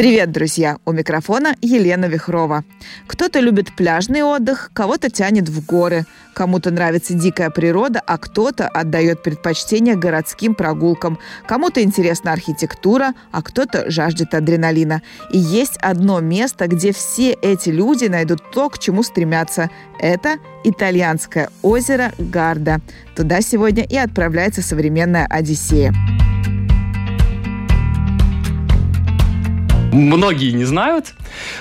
Привет, друзья! У микрофона Елена Вихрова. Кто-то любит пляжный отдых, кого-то тянет в горы, кому-то нравится дикая природа, а кто-то отдает предпочтение городским прогулкам, кому-то интересна архитектура, а кто-то жаждет адреналина. И есть одно место, где все эти люди найдут то, к чему стремятся. Это итальянское озеро Гарда. Туда сегодня и отправляется современная Одиссея. Многие не знают,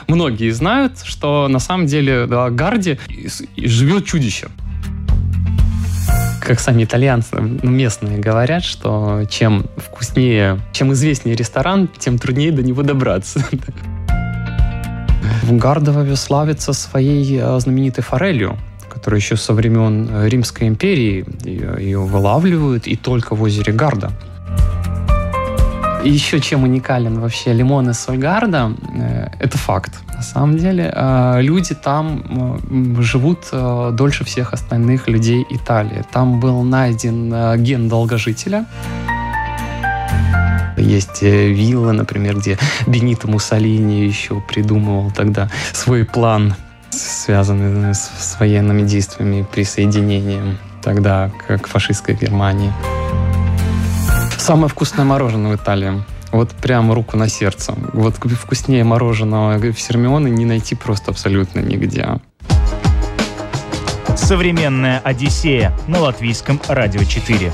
многие знают, что на самом деле в Гарде живет чудище. Как сами итальянцы, местные говорят, что чем вкуснее, чем известнее ресторан, тем труднее до него добраться. Гардово славится своей э, знаменитой форелью, которая еще со времен Римской империи ее вылавливают и только в озере Гарда. Еще чем уникален вообще лимон из Сольгарда, э, это факт. На самом деле э, люди там живут э, дольше всех остальных людей Италии. Там был найден ген долгожителя. Есть виллы, например, где Бенито Муссолини еще придумывал тогда свой план, связанный с, военными действиями присоединением тогда к фашистской Германии. Самое вкусное мороженое в Италии. Вот прямо руку на сердце. Вот вкуснее мороженого в Сермионе не найти просто абсолютно нигде. Современная Одиссея на латвийском радио 4.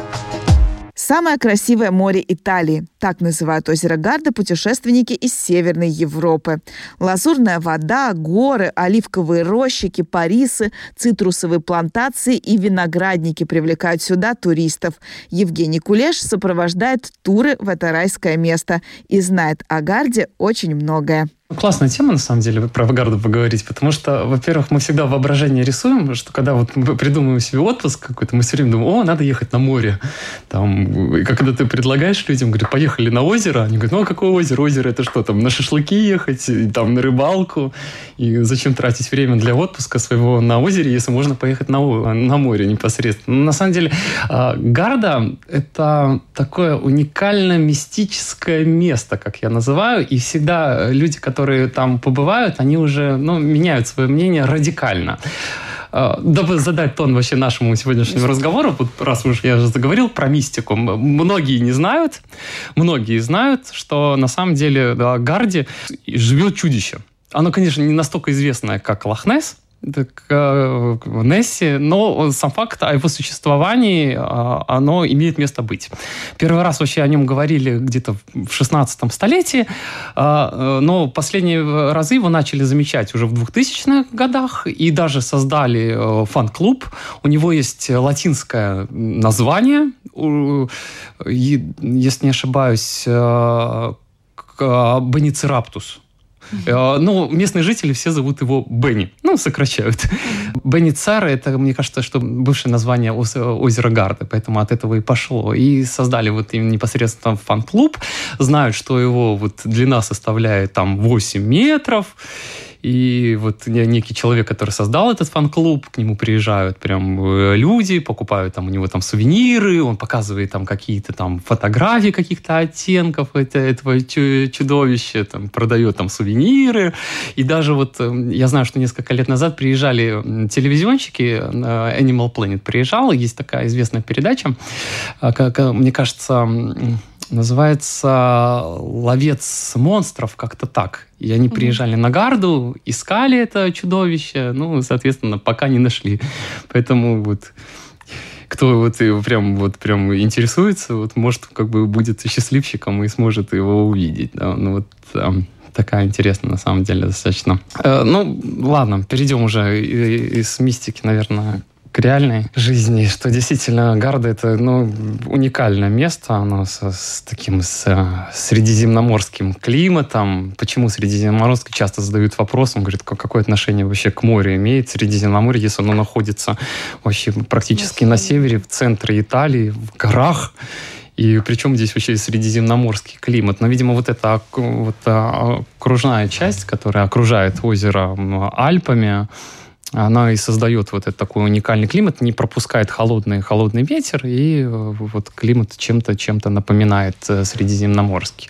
Самое красивое море Италии. Так называют озеро Гарда путешественники из Северной Европы. Лазурная вода, горы, оливковые рощи, кипарисы, цитрусовые плантации и виноградники привлекают сюда туристов. Евгений Кулеш сопровождает туры в это райское место и знает о Гарде очень многое. Классная тема, на самом деле, про Вагарду поговорить, потому что, во-первых, мы всегда воображение рисуем, что когда вот мы придумываем себе отпуск какой-то, мы все время думаем, о, надо ехать на море. Там, и когда ты предлагаешь людям, говорят, поехали на озеро, они говорят, ну, а какое озеро? Озеро это что, там, на шашлыки ехать, там, на рыбалку, и зачем тратить время для отпуска своего на озере, если можно поехать на, на море непосредственно. Но, на самом деле, а, Гарда – это такое уникальное мистическое место, как я называю, и всегда люди, которые которые там побывают, они уже ну, меняют свое мнение радикально. А, дабы задать тон вообще нашему сегодняшнему разговору, вот раз уж я же заговорил про мистику, многие не знают, многие знают, что на самом деле да, Гарди живет чудище. Оно, конечно, не настолько известное, как Лохнес, э, Несси, но сам факт о его существовании, а, оно имеет место быть. Первый раз вообще о нем говорили где-то в 16 столетии, э, но последние разы его начали замечать уже в 2000-х годах и даже создали э, фан-клуб. У него есть латинское название, если не ошибаюсь, Боницераптус Э, ну, местные жители все зовут его Бенни. Ну, сокращают. Бенни Цара – это, мне кажется, что бывшее название озера Гарда, поэтому от этого и пошло. И создали вот им непосредственно фан-клуб. Знают, что его вот длина составляет там 8 метров. И вот некий человек, который создал этот фан-клуб, к нему приезжают прям э, люди, покупают там у него там сувениры, он показывает там какие-то там фотографии каких-то оттенков это, этого чудовища, там продает там сувениры. И даже вот э, я знаю, что несколько лет назад приезжали телевизионщики, э, Animal Planet приезжал, есть такая известная передача, мне кажется, называется «Ловец монстров», как-то так. И они приезжали на гарду, искали это чудовище, ну, соответственно, пока не нашли. Поэтому вот кто вот прям вот прям интересуется, вот может как бы будет счастливчиком и сможет его увидеть. Да? Ну вот там такая интересная на самом деле достаточно. Э, ну ладно, перейдем уже из мистики, наверное, к реальной жизни, что действительно Гарда это ну, уникальное место, оно с, с таким с, средиземноморским климатом. Почему средиземноморский часто задают вопрос, он говорит, какое отношение вообще к морю имеет Средиземноморье, если оно находится вообще практически на севере, в центре Италии, в горах. И причем здесь вообще средиземноморский климат. Но, видимо, вот эта вот, окружная часть, которая окружает озеро Альпами, она и создает вот этот такой уникальный климат, не пропускает холодный, холодный ветер, и э, вот климат чем-то чем-то напоминает э, средиземноморский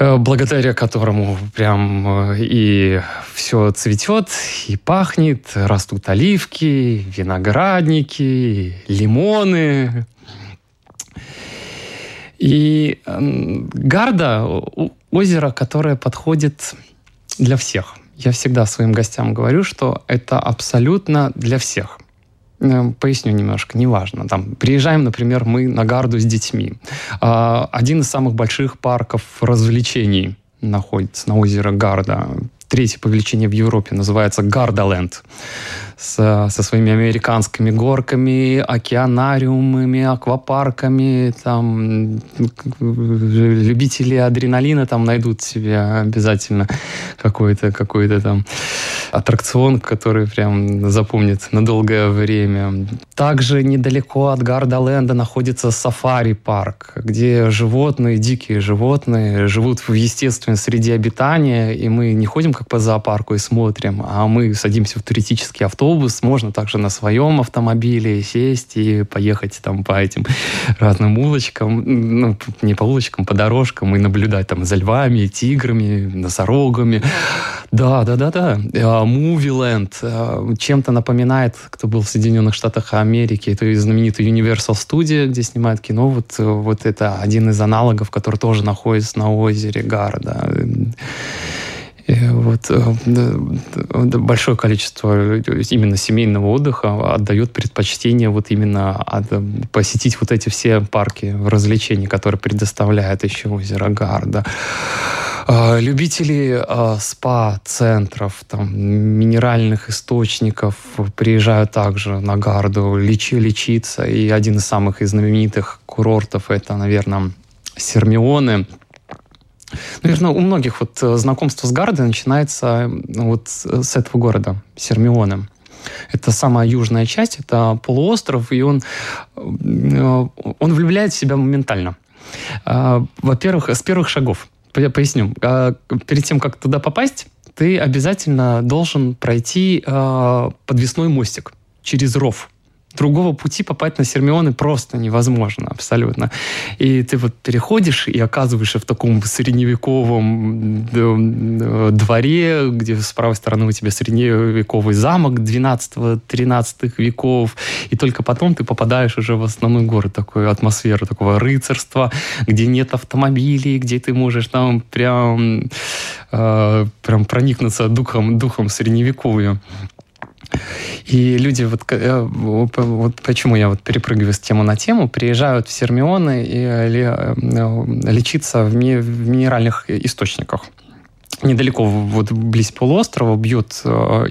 благодаря которому прям и все цветет, и пахнет, растут оливки, виноградники, лимоны. И Гарда – озеро, которое подходит для всех – я всегда своим гостям говорю, что это абсолютно для всех. Э, поясню немножко, неважно. Там, приезжаем, например, мы на Гарду с детьми. А, один из самых больших парков развлечений находится на озере Гарда. Третий по величине в Европе называется Гардаленд с, со своими американскими горками, океанариумами, аквапарками. Там любители адреналина там найдут себе обязательно какой-то какой там аттракцион, который прям запомнит на долгое время. Также недалеко от Гардаленда находится сафари-парк, где животные, дикие животные, живут в естественной среде обитания, и мы не ходим как по зоопарку и смотрим, а мы садимся в туристический автобус, можно также на своем автомобиле сесть и поехать там по этим разным улочкам, ну, не по улочкам, по дорожкам и наблюдать там за львами, тиграми, носорогами. Да, да, да, да. Мувиленд чем-то напоминает, кто был в Соединенных Штатах Америки, это знаменитый Universal Studio, где снимают кино. Вот, вот это один из аналогов, который тоже находится на озере Гарда. Вот э, большое количество именно семейного отдыха отдает предпочтение вот именно от, посетить вот эти все парки развлечений, которые предоставляет еще озеро Гарда. А, любители а, спа-центров, там, минеральных источников приезжают также на Гарду лечи, лечиться. И один из самых знаменитых курортов это, наверное, Сермионы – Наверное, у многих вот э, знакомство с Гардой начинается ну, вот с этого города, Сермиона. Это самая южная часть, это полуостров, и он, э, он влюбляет в себя моментально. А, во-первых, с первых шагов. Поясню. А, перед тем, как туда попасть, ты обязательно должен пройти а, подвесной мостик через ров другого пути попасть на Сермионы просто невозможно абсолютно. И ты вот переходишь и оказываешься в таком средневековом дворе, где с правой стороны у тебя средневековый замок 12-13 веков, и только потом ты попадаешь уже в основной город, такую атмосферу такого рыцарства, где нет автомобилей, где ты можешь там прям, э, прям проникнуться духом, духом средневековья. И люди, вот, э, вот почему я вот перепрыгиваю с темы на тему, приезжают в Сермионы и э, э, лечиться в, ми, в минеральных источниках недалеко, вот близ полуострова, бьет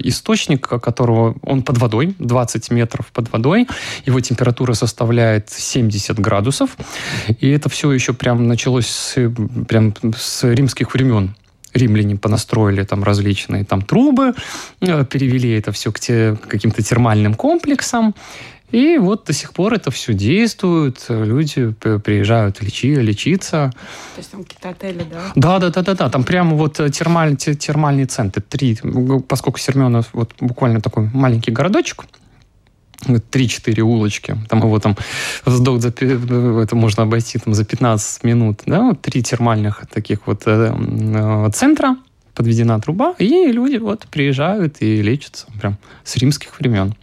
источник, которого он под водой, 20 метров под водой. Его температура составляет 70 градусов. И это все еще прям началось с, прям с римских времен римляне понастроили там различные там трубы, э, перевели это все к те, каким-то термальным комплексам. И вот до сих пор это все действует, люди приезжают лечи, лечиться. То есть там какие-то отели, да? Да, да, да, да, да. Там прямо вот термаль, термальный центр, три, поскольку Серменов вот буквально такой маленький городочек, три-четыре улочки, там его там вздох за, это можно обойти там за 15 минут, да, вот три термальных таких вот э, э, центра, подведена труба, и люди вот приезжают и лечатся прям с римских времен.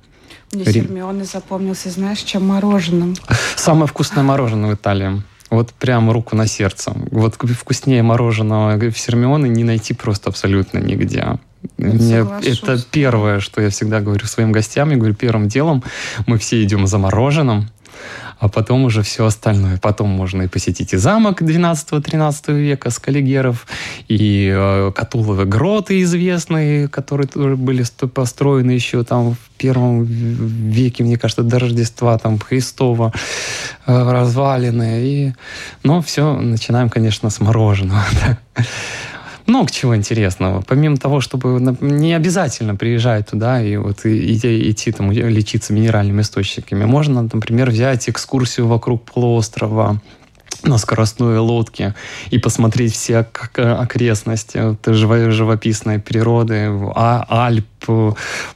Мне Рим. Сермионы запомнился, знаешь, чем мороженым. Самое вкусное мороженое в Италии. Вот прям руку на сердце. Вот вкуснее мороженого в Сермионе не найти просто абсолютно нигде. Мне, это первое, что я всегда говорю своим гостям. Я говорю, первым делом мы все идем за мороженым, а потом уже все остальное. Потом можно и посетить и замок 12-13 века с Каллигеров, и э, Катуловы гроты известные, которые тоже были построены еще там в первом веке, мне кажется, до Рождества там Христова, э, развалины. И... Но все начинаем, конечно, с мороженого. много чего интересного. Помимо того, чтобы не обязательно приезжать туда и вот идти, идти там лечиться минеральными источниками, можно, например, взять экскурсию вокруг полуострова, на скоростной лодке и посмотреть все окрестности, живописной природы, а, Альп,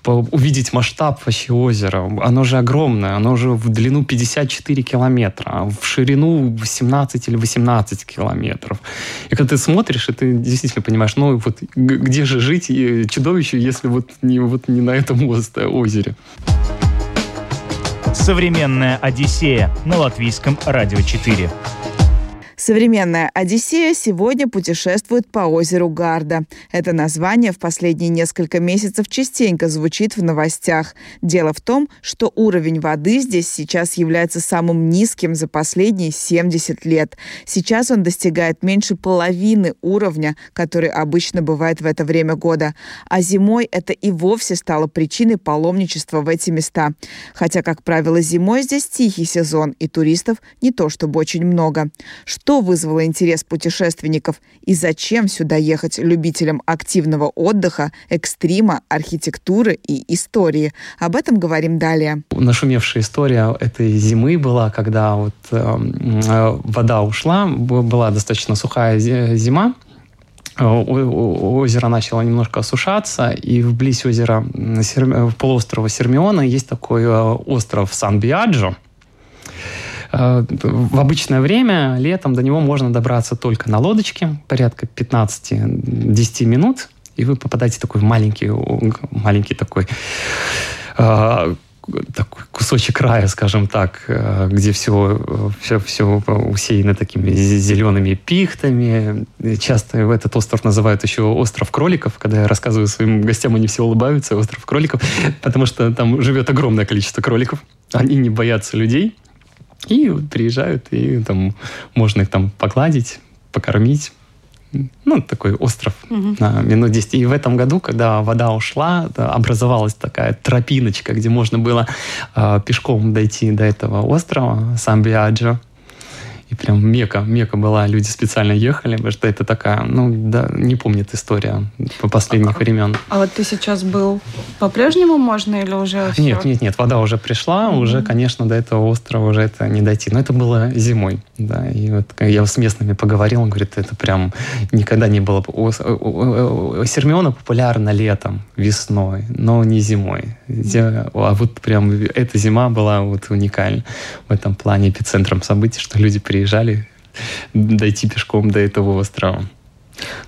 увидеть масштаб вообще озера. Оно же огромное, оно же в длину 54 километра, а в ширину 17 или 18 километров. И когда ты смотришь, и ты действительно понимаешь, ну вот где же жить чудовищу, если вот не, вот не на этом озере. Современная Одиссея на латвийском радио 4. Современная «Одиссея» сегодня путешествует по озеру Гарда. Это название в последние несколько месяцев частенько звучит в новостях. Дело в том, что уровень воды здесь сейчас является самым низким за последние 70 лет. Сейчас он достигает меньше половины уровня, который обычно бывает в это время года. А зимой это и вовсе стало причиной паломничества в эти места. Хотя, как правило, зимой здесь тихий сезон, и туристов не то чтобы очень много. Что что вызвало интерес путешественников и зачем сюда ехать любителям активного отдыха, экстрима, архитектуры и истории. Об этом говорим далее. Нашумевшая история этой зимы была, когда вот эм, э, вода ушла, была достаточно сухая зима, озеро начало немножко осушаться, и вблизь озера полуострова Сермиона есть такой э, остров Сан-Биаджо, Э, в обычное время летом до него можно добраться только на лодочке, порядка 15-10 минут, и вы попадаете в такой маленький, маленький такой э, такой кусочек края, скажем так, э, где все, все, все усеяно такими зелеными пихтами. Часто этот остров называют еще остров кроликов. Когда я рассказываю своим гостям, они все улыбаются, остров кроликов, потому что там живет огромное количество кроликов. Они не боятся людей. И приезжают, и там можно их там погладить, покормить. Ну, такой остров угу. на минут 10. И в этом году, когда вода ушла, образовалась такая тропиночка, где можно было э, пешком дойти до этого острова Сан-Биаджо. И прям мека, мека была, люди специально ехали, потому что это такая, ну, да, не помнит история по последних а, времен. А вот ты сейчас был по-прежнему можно или уже все? Нет, нет, нет, вода уже пришла, mm-hmm. уже, конечно, до этого острова уже это не дойти. Но это было зимой, да, и вот я с местными поговорил, он говорит, это прям никогда не было. Сермиона популярна летом, весной, но не зимой. А вот прям эта зима была вот уникальна в этом плане эпицентром событий, что люди приезжали приезжали дойти пешком до этого острова.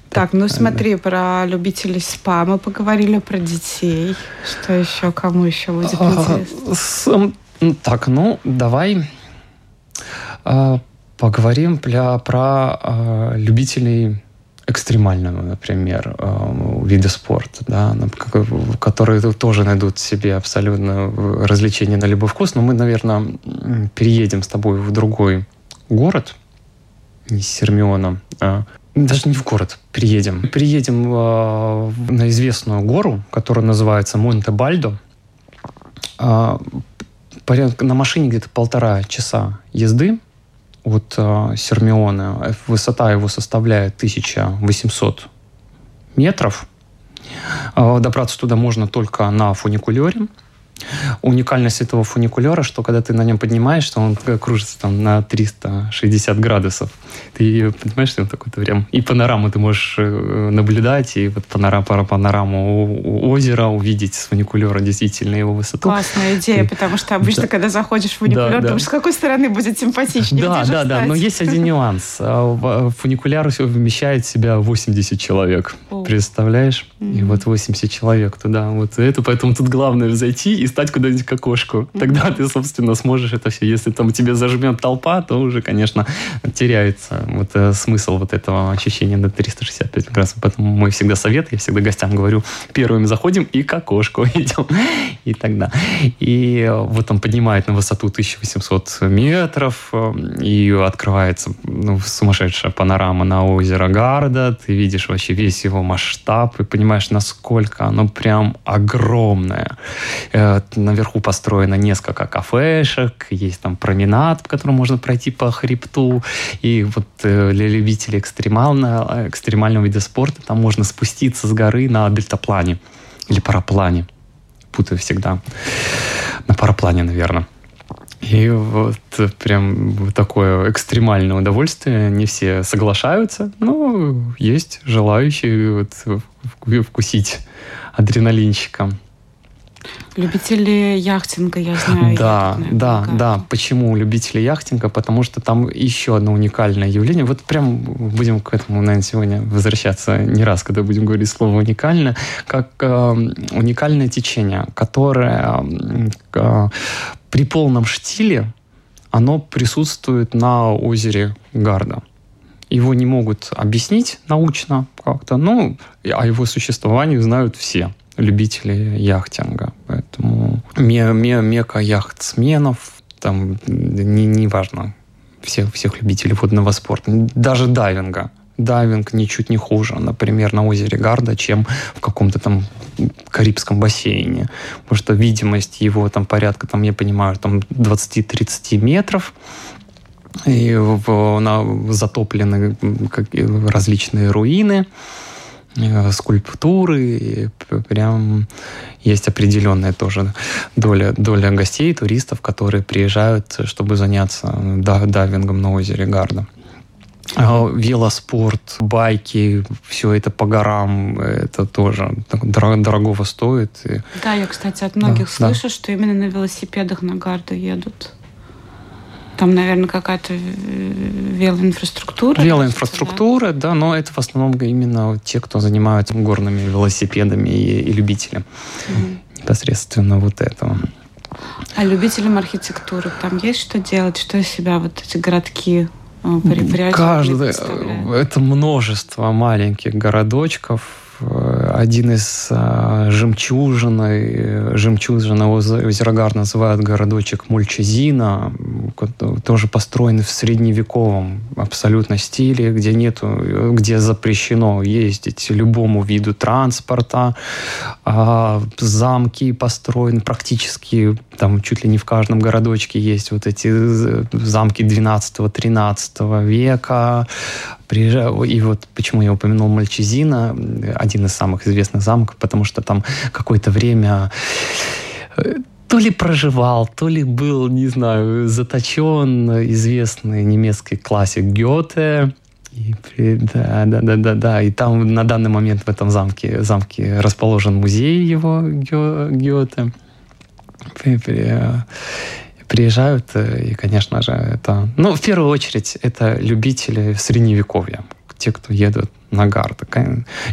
Так, ну смотри, про любителей спа мы поговорили, про детей. Что еще, кому еще будет а, интересно? Так, ну давай а, поговорим про, про а, любителей экстремального, например, вида спорта, да, которые тоже найдут себе абсолютно развлечения на любой вкус. Но мы, наверное, переедем с тобой в другой город, не Сермиона, а даже не в город, приедем. Приедем э, на известную гору, которая называется Монте-Бальдо. Э, порядка, на машине где-то полтора часа езды от э, Сермиона. Высота его составляет 1800 метров. Э, добраться туда можно только на фуникулере. Уникальность этого фуникулера, что когда ты на нем поднимаешься, он кружится там на 360 градусов. Ты понимаешь, что он такой-то прям... И панораму ты можешь э, наблюдать, и вот панорама, панораму озера увидеть с фуникулера действительно его высоту. Классная идея, и... потому что обычно, да. когда заходишь в фуникулер, да, думаешь, да. с какой стороны будет симпатичнее. Да, да, да, но есть один нюанс. А, фуникуляр вмещает в себя 80 человек. Представляешь? И вот 80 человек туда. Вот это, поэтому тут главное зайти и стать куда-нибудь к окошку. Тогда ты, собственно, сможешь это все. Если там тебе зажмет толпа, то уже, конечно, теряется вот э, смысл вот этого ощущения на 365 градусов. Поэтому мой всегда совет, я всегда гостям говорю, первыми заходим и к окошку идем. И тогда. И вот он поднимает на высоту 1800 метров, э, и открывается ну, сумасшедшая панорама на озеро Гарда. Ты видишь вообще весь его масштаб и понимаешь, насколько оно прям огромное. Э, наверху построено несколько кафешек, есть там променад, по которому можно пройти по хребту. И вот э, для любителей экстремального, экстремального вида спорта там можно спуститься с горы на дельтаплане или параплане. Путаю всегда. На параплане, наверное. И вот прям такое экстремальное удовольствие. Не все соглашаются, но есть желающие вот вкусить адреналинчика. Любители яхтинга, я знаю. Да, я да, да. Почему любители яхтинга? Потому что там еще одно уникальное явление. Вот прям будем к этому, наверное, сегодня возвращаться не раз, когда будем говорить слово уникальное, как э, уникальное течение, которое э, при полном штиле оно присутствует на озере Гарда. Его не могут объяснить научно как-то, ну, о его существовании знают все любители яхтинга. Поэтому Мекка яхтсменов, там не, не важно, всех, всех любителей водного спорта, даже дайвинга. Дайвинг ничуть не хуже, например, на озере Гарда, чем в каком-то там Карибском бассейне. Потому что видимость его там порядка, там, я понимаю, там 20-30 метров и в, на, затоплены как, различные руины. Э, скульптуры, прям есть определенная тоже доля, доля гостей, туристов, которые приезжают, чтобы заняться дайвингом на озере Гарда. А велоспорт, байки, все это по горам, это тоже дорогого стоит. Да, я, кстати, от многих да, слышу, да. что именно на велосипедах на Гарду едут. Там, наверное, какая-то э, велоинфраструктура. Велоинфраструктура, да? да, но это в основном именно те, кто занимаются горными велосипедами и, и любителям mm непосредственно вот этого. А любителям архитектуры там есть что делать? Что из себя вот эти городки э? Каждый, это множество маленьких городочков, Э, один из э, жемчужины, жемчужина озера Гар называют городочек Мульчезина, тоже построенный в средневековом абсолютно стиле, где нету, где запрещено ездить любому виду транспорта, а замки построены практически там чуть ли не в каждом городочке есть вот эти замки 12-13 века, приезжаю, и вот почему я упомянул Мальчизина, один из самых известных замков, потому что там какое-то время э, то ли проживал, то ли был, не знаю, заточен известный немецкий классик Гёте. И, да, да, да, да, да. И там на данный момент в этом замке, замке расположен музей его Гёте приезжают, э, и, конечно же, это... Ну, в первую очередь, это любители Средневековья, те, кто едут на гард.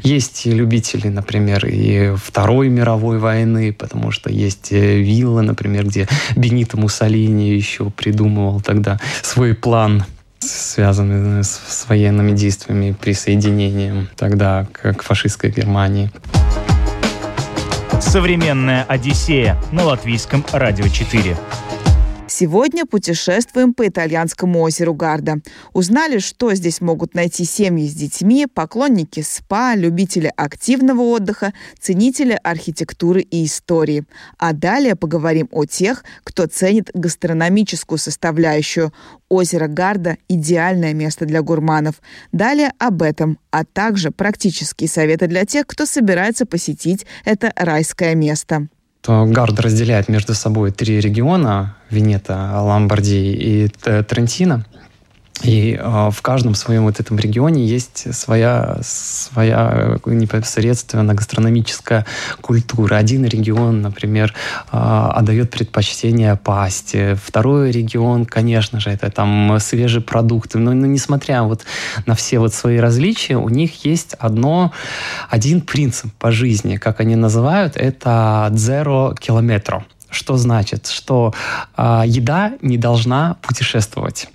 Есть любители, например, и Второй мировой войны, потому что есть э, виллы, например, где Бенито Муссолини еще придумывал тогда свой план связанный с, с военными действиями, присоединением тогда к, к фашистской Германии. Современная Одиссея на латвийском радио 4. Сегодня путешествуем по итальянскому озеру Гарда. Узнали, что здесь могут найти семьи с детьми, поклонники спа, любители активного отдыха, ценители архитектуры и истории. А далее поговорим о тех, кто ценит гастрономическую составляющую. Озеро Гарда – идеальное место для гурманов. Далее об этом, а также практические советы для тех, кто собирается посетить это райское место Гард разделяет между собой три региона – Венета, Ломбардия и Трентино – и э, в каждом своем вот этом регионе есть своя, своя непосредственно гастрономическая культура. Один регион, например, э, отдает предпочтение пасте. Второй регион, конечно же, это там свежие продукты. Но, но несмотря вот на все вот свои различия, у них есть одно, один принцип по жизни, как они называют, это zero kilometro. Что значит? Что э, еда не должна путешествовать.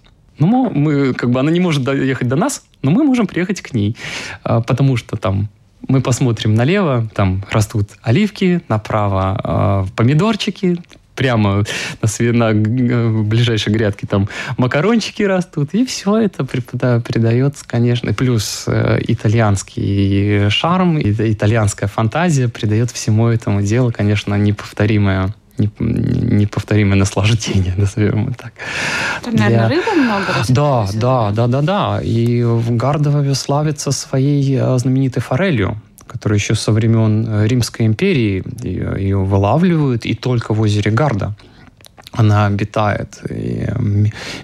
Ну, мы, как бы, она не может доехать до нас, но мы можем приехать к ней, а, потому что там мы посмотрим налево, там растут оливки, направо э, помидорчики, прямо на, на, на ближайшей грядке там макарончики растут, и все это придается, конечно, плюс э, итальянский шарм, итальянская фантазия придает всему этому делу, конечно, неповторимое неповторимое наслаждение, назовем это так. Там, наверное, Для... рыбы много Да, да, да, да, да. И Гардово славится своей э, знаменитой форелью, которая еще со времен э, Римской империи ее вылавливают, и только в озере Гарда. она обитает. И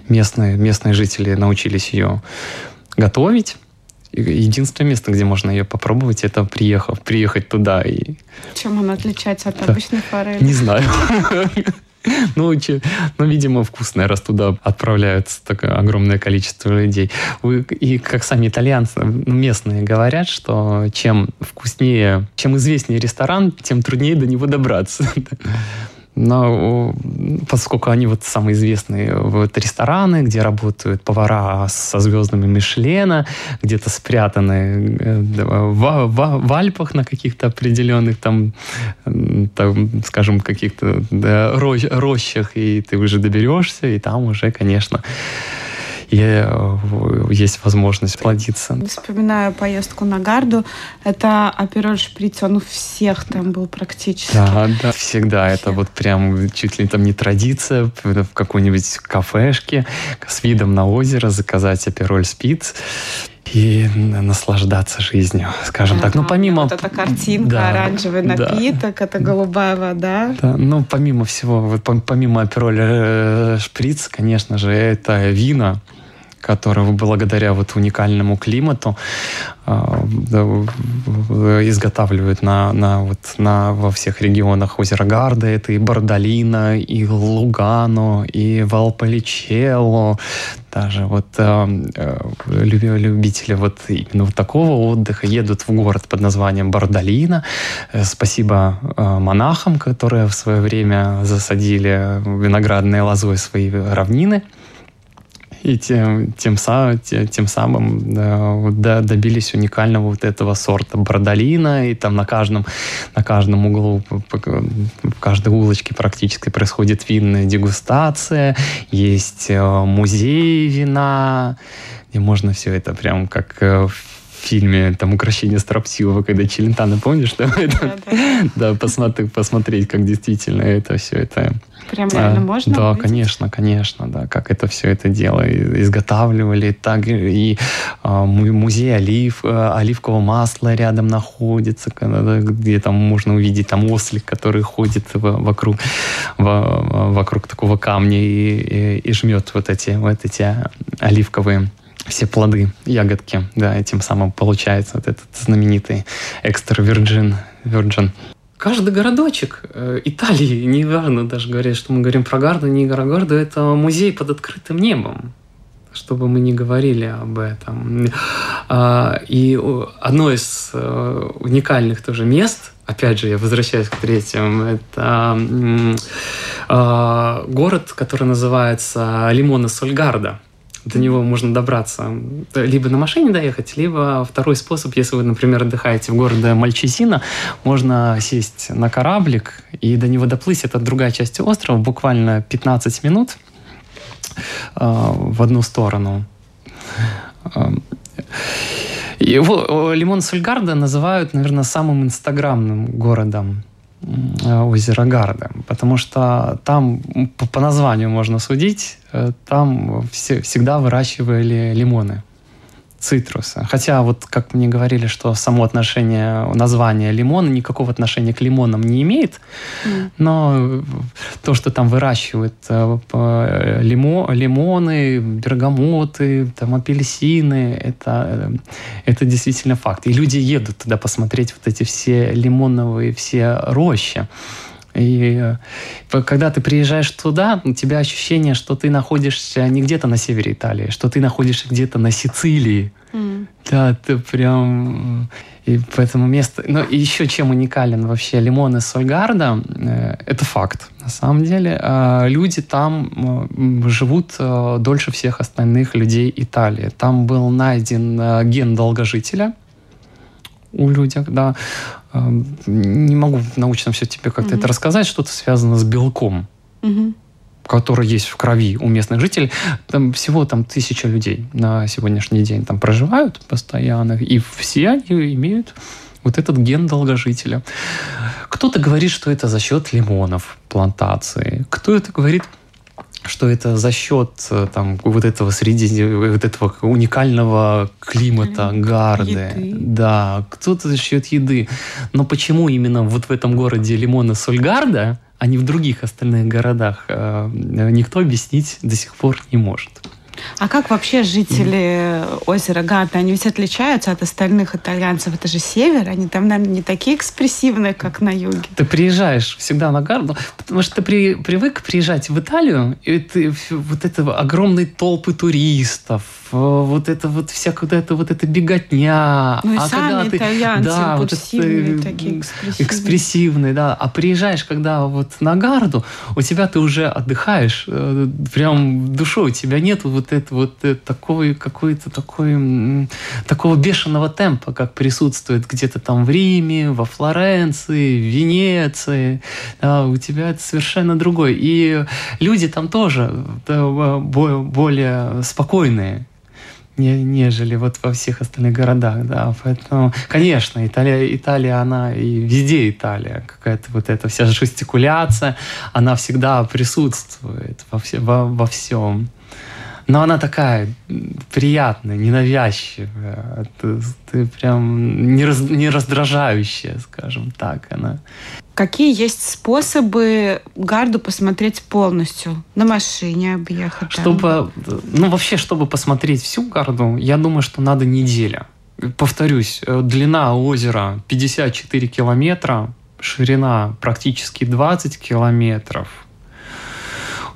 местные, местные жители научились ее готовить. Единственное место, где можно ее попробовать, это приехав, приехать туда. И... Чем она отличается от обычной форели? Не знаю. Ну, че, ну, видимо, вкусное, раз туда отправляются такое огромное количество людей. И как сами итальянцы, ну, местные говорят, что чем вкуснее, чем известнее ресторан, тем труднее до него добраться. Но поскольку они вот самые известные вот рестораны, где работают повара со звездами Мишлена, где-то спрятаны э, в, в, в Альпах на каких-то определенных там, там скажем, каких-то да, рощах, и ты уже доберешься, и там уже, конечно, и э, есть возможность плодиться. Вспоминаю поездку на Гарду. Это апероль шприц, он у всех там был практически. Да, да, всегда. Всех. Это вот прям чуть ли там не традиция в какой-нибудь кафешке с видом на озеро заказать апероль спиц и наслаждаться жизнью, скажем да, так. Ну, помимо... Вот эта картинка, да, оранжевый напиток, да, это голубая вода. Да, ну, помимо всего, вот, помимо апероля э, шприц, конечно же, это вина, которого благодаря вот уникальному климату э, изготавливают на, на, вот, на, во всех регионах озера Гарда. Это и Бардалина, и Лугано, и Валполичелло. Даже вот э, любители вот именно вот такого отдыха едут в город под названием Бардалина. Э, спасибо монахам, которые в свое время засадили виноградной лозой свои равнины и тем, тем, тем, тем самым да, добились уникального вот этого сорта бордолина, и там на каждом, на каждом углу, в каждой улочке практически происходит винная дегустация, есть э, музей вина, и можно все это прям как э, в фильме там «Укращение строптивого», когда Челентано, помнишь, да? Да, да. да посмотреть, как действительно это все это Прям реально а, можно? Да, увидеть? конечно, конечно, да, как это все это дело изготавливали, так и а, музей олив, а, оливкового масла рядом находится, где там можно увидеть там ослик, который ходит вокруг, вокруг такого камня и, и, и жмет вот эти, вот эти оливковые все плоды, ягодки, да, и тем самым получается вот этот знаменитый экстра virgin каждый городочек э, Италии, неважно даже говорят, что мы говорим про Гарду, не Гарду, это музей под открытым небом чтобы мы не говорили об этом. А, и одно из э, уникальных тоже мест, опять же, я возвращаюсь к третьему, это а, город, который называется Лимона Сольгарда. До него можно добраться либо на машине доехать, либо второй способ, если вы, например, отдыхаете в городе Мальчисина, можно сесть на кораблик и до него доплыть. Это другая часть острова, буквально 15 минут э, в одну сторону. Его Лимон Сульгарда называют, наверное, самым инстаграмным городом Э, озера Гарда, потому что там по, по названию можно судить, э, там все, всегда выращивали лимоны цитруса. Хотя вот как мне говорили, что само отношение, название лимона никакого отношения к лимонам не имеет, mm. но то, что там выращивают э, лимо, лимоны, бергамоты, там апельсины, это, это действительно факт. И люди едут туда посмотреть вот эти все лимоновые все рощи. И э, когда ты приезжаешь туда, у тебя ощущение, что ты находишься не где-то на севере Италии, что ты находишься где-то на Сицилии. Mm. Да, ты прям... И поэтому место... Но еще чем уникален вообще лимон из Сольгарда, э, это факт. На самом деле э, люди там живут дольше всех остальных людей Италии. Там был найден ген долгожителя, у людей, да. Не могу научно все тебе как-то mm-hmm. это рассказать, что-то связано с белком. Mm-hmm который есть в крови у местных жителей, там всего там тысяча людей на сегодняшний день там проживают постоянно, и все они имеют вот этот ген долгожителя. Кто-то говорит, что это за счет лимонов плантации, кто-то говорит, что это за счет э, там вот этого среди вот этого уникального климата гарды, еды. да, кто-то за счет еды. Но почему именно вот в этом городе Лимона Сольгарда а не в других остальных городах, э, никто объяснить до сих пор не может. А как вообще жители озера Гарда, они ведь отличаются от остальных итальянцев? Это же север, они там, наверное, не такие экспрессивные, как на юге. Ты приезжаешь всегда на Гарду, потому что ты при, привык приезжать в Италию, и ты, вот это огромные толпы туристов, вот это вот вся это вот эта беготня. Ну и а сами когда итальянцы ты, да, вот это, такие экспрессивные. экспрессивные, да. А приезжаешь, когда вот на Гарду, у тебя ты уже отдыхаешь, э, прям душой, у тебя нет вот это вот э, такой какой-то такой такого бешеного темпа, как присутствует где-то там в Риме, во Флоренции, в Венеции. Да, у тебя это совершенно другой. И люди там тоже более спокойные не, нежели вот во всех остальных городах, да. Поэтому, конечно, Италия, Италия, она и везде Италия. Какая-то вот эта вся жестикуляция, она всегда присутствует во, все, во, во всем. Но она такая приятная, ненавязчивая. Ты, ты прям не, раз, не раздражающая, скажем так. Она. Какие есть способы гарду посмотреть полностью? На машине объехать? Чтобы, ну вообще, чтобы посмотреть всю гарду, я думаю, что надо неделя. Повторюсь, э, длина озера 54 километра, ширина практически 20 километров –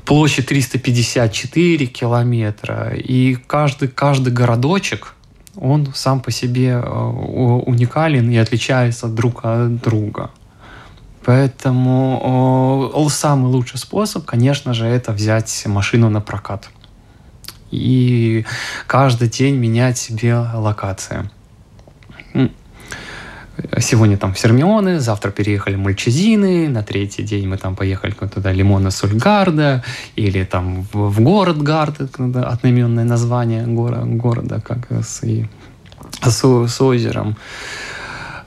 площадь 354 километра, и каждый, каждый городочек, он сам по себе э, уникален и отличается друг от друга. Поэтому самый лучший способ, конечно же, это взять машину на прокат. И каждый день менять себе локации. Сегодня там Фермионы, завтра переехали Мальчезины, на третий день мы там поехали туда Лимона Сульгарда, или там в, город Гард, одноименное название города, города как с, и, с, с озером.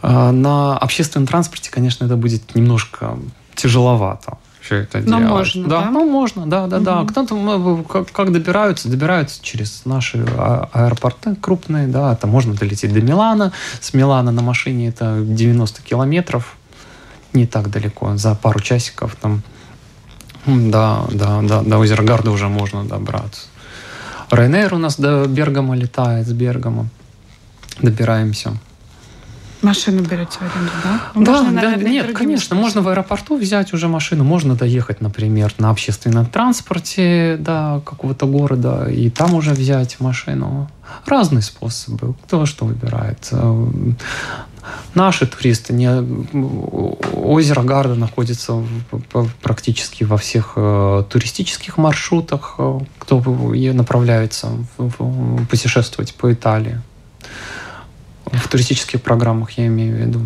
А, на общественном транспорте, конечно, это будет немножко тяжеловато все это Но делать. можно, да? да? Ну, можно, да, да, угу. да. Кто-то как, как добираются, добираются через наши а, аэропорты крупные, да, там можно долететь до Милана. С Милана на машине это 90 километров, не так далеко, за пару часиков там да, да, да, до озера Гарда уже можно добраться. Рейнейр у нас до Бергама летает, с Бергама добираемся. Машину берете в аренду, да? Да, можно, да наверное, нет, конечно, способом. можно в аэропорту взять уже машину, можно доехать, например, на общественном транспорте до какого-то города и там уже взять машину. Разные способы, кто что выбирает. Наши туристы, не, озеро Гарда находится практически во всех э, туристических маршрутах, э, кто направляется путешествовать по Италии. В туристических программах я имею в виду.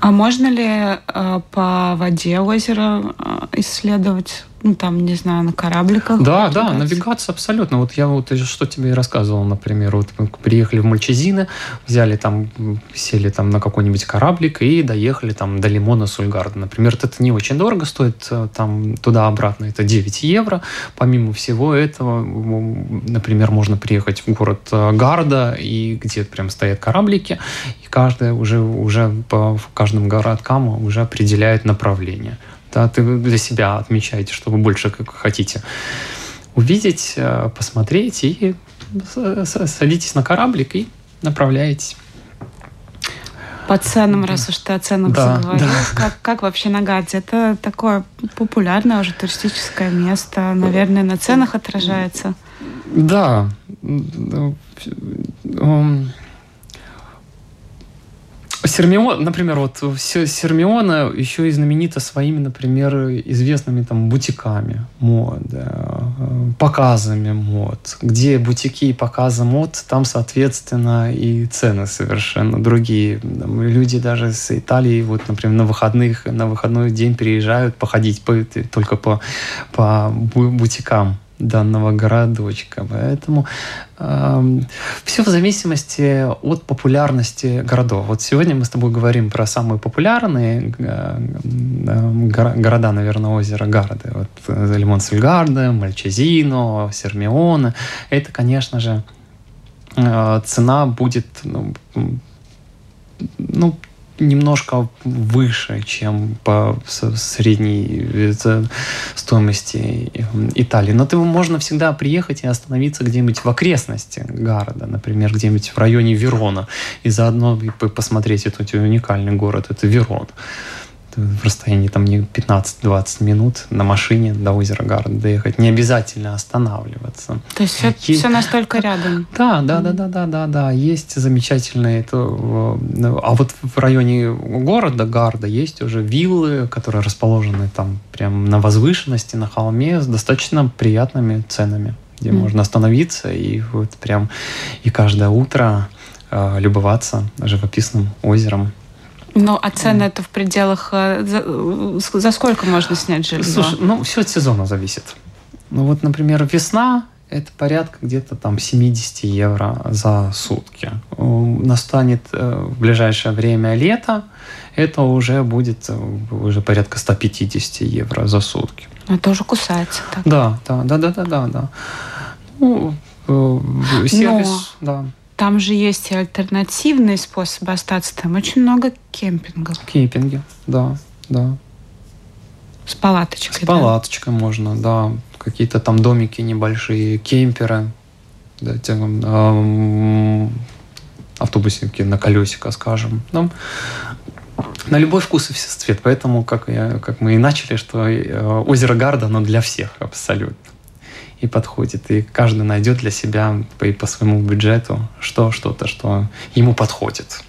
А можно ли э, по воде озера э, исследовать? Ну, там, не знаю, на корабликах. Да, да, навигация абсолютно. Вот я вот что тебе рассказывал, например, вот мы приехали в Мальчезины, взяли там, сели там на какой-нибудь кораблик и доехали там до Лимона Сульгарда. Например, это не очень дорого стоит, э, там туда-обратно это 9 евро. Помимо всего этого, например, можно приехать в город э, Гарда, и где прям стоят кораблики, и каждая уже, уже по каждым городкам уже определяет направление. Да, ты для себя отмечаете, что вы больше как хотите увидеть, э, посмотреть и садитесь на кораблик и направляетесь. По ценам, раз уж ты о ценах да, заговорил, да. Как, как вообще на Гадзе? Это такое популярное уже туристическое место, наверное, на ценах отражается. Да. Сермион, например, вот Сермиона еще и знаменита своими, например, известными там бутиками мод, показами мод. Где бутики и показы мод, там, соответственно, и цены совершенно другие. Люди даже с Италии, вот, например, на выходных, на выходной день приезжают походить по, только по, по бутикам данного городочка. Поэтому э, все в зависимости от популярности городов. Вот сегодня мы с тобой говорим про самые популярные э, города, наверное, озера Гарды. Вот э, Лимон Сульгарде, Мальчезино, Сермиона. Это, конечно же, э, цена будет ну, ну, немножко выше, чем по средней стоимости Италии. Но ты можно всегда приехать и остановиться где-нибудь в окрестности города, например, где-нибудь в районе Верона, и заодно посмотреть этот уникальный город, это Верон в расстоянии там не 15-20 минут на машине до озера Гард доехать. Не обязательно останавливаться. То есть все, есть... все настолько рядом? Да, да, да, да, да, да, да. Есть замечательные. Это... А вот в районе города Гарда есть уже виллы, которые расположены там прям на возвышенности, на холме с достаточно приятными ценами, где mm. можно остановиться и вот прям и каждое утро э, любоваться живописным озером. Ну, а цены это в пределах... Э, за, э, за сколько можно снять жилье? Слушай, ну, все от сезона зависит. Ну, вот, например, весна, это порядка где-то там 70 евро за сутки. Настанет э, в ближайшее время лето, это уже будет уже порядка 150 евро за сутки. Это уже кусается так. Да, да, да, да, да, да. да. Ну, сервис, Но... да. Там же есть и альтернативные способы остаться. Там очень много кемпингов. Кемпинги, да, да. С палаточкой. С палаточкой да? можно, да. Какие-то там домики небольшие, кемперы. Да, те, эм, автобусики на колесико, скажем. Ну, на любой вкус и все цвет. Поэтому, как, я, как мы и начали, что э, озеро Гарда, оно для всех абсолютно и подходит. И каждый найдет для себя по, по своему бюджету что, что-то, что ему подходит.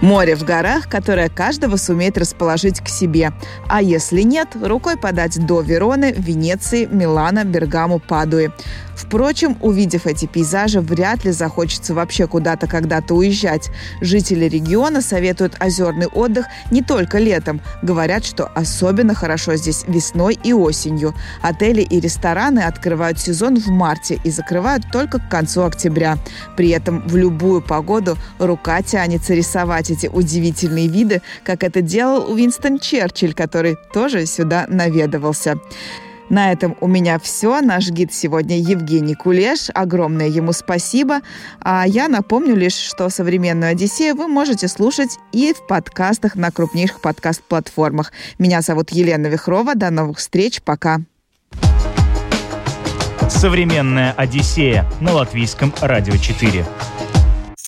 Море в горах, которое каждого сумеет расположить к себе. А если нет, рукой подать до Вероны, Венеции, Милана, Бергамо, Падуи. Впрочем, увидев эти пейзажи, вряд ли захочется вообще куда-то когда-то уезжать. Жители региона советуют озерный отдых не только летом. Говорят, что особенно хорошо здесь весной и осенью. Отели и рестораны открывают сезон в марте и закрывают только к концу октября. При этом в любую погоду рука тянется рисовать эти удивительные виды, как это делал Уинстон Черчилль, который тоже сюда наведывался. На этом у меня все. Наш гид сегодня Евгений Кулеш. Огромное ему спасибо. А я напомню лишь, что «Современную Одиссею» вы можете слушать и в подкастах на крупнейших подкаст-платформах. Меня зовут Елена Вихрова. До новых встреч. Пока. «Современная Одиссея» на Латвийском радио 4.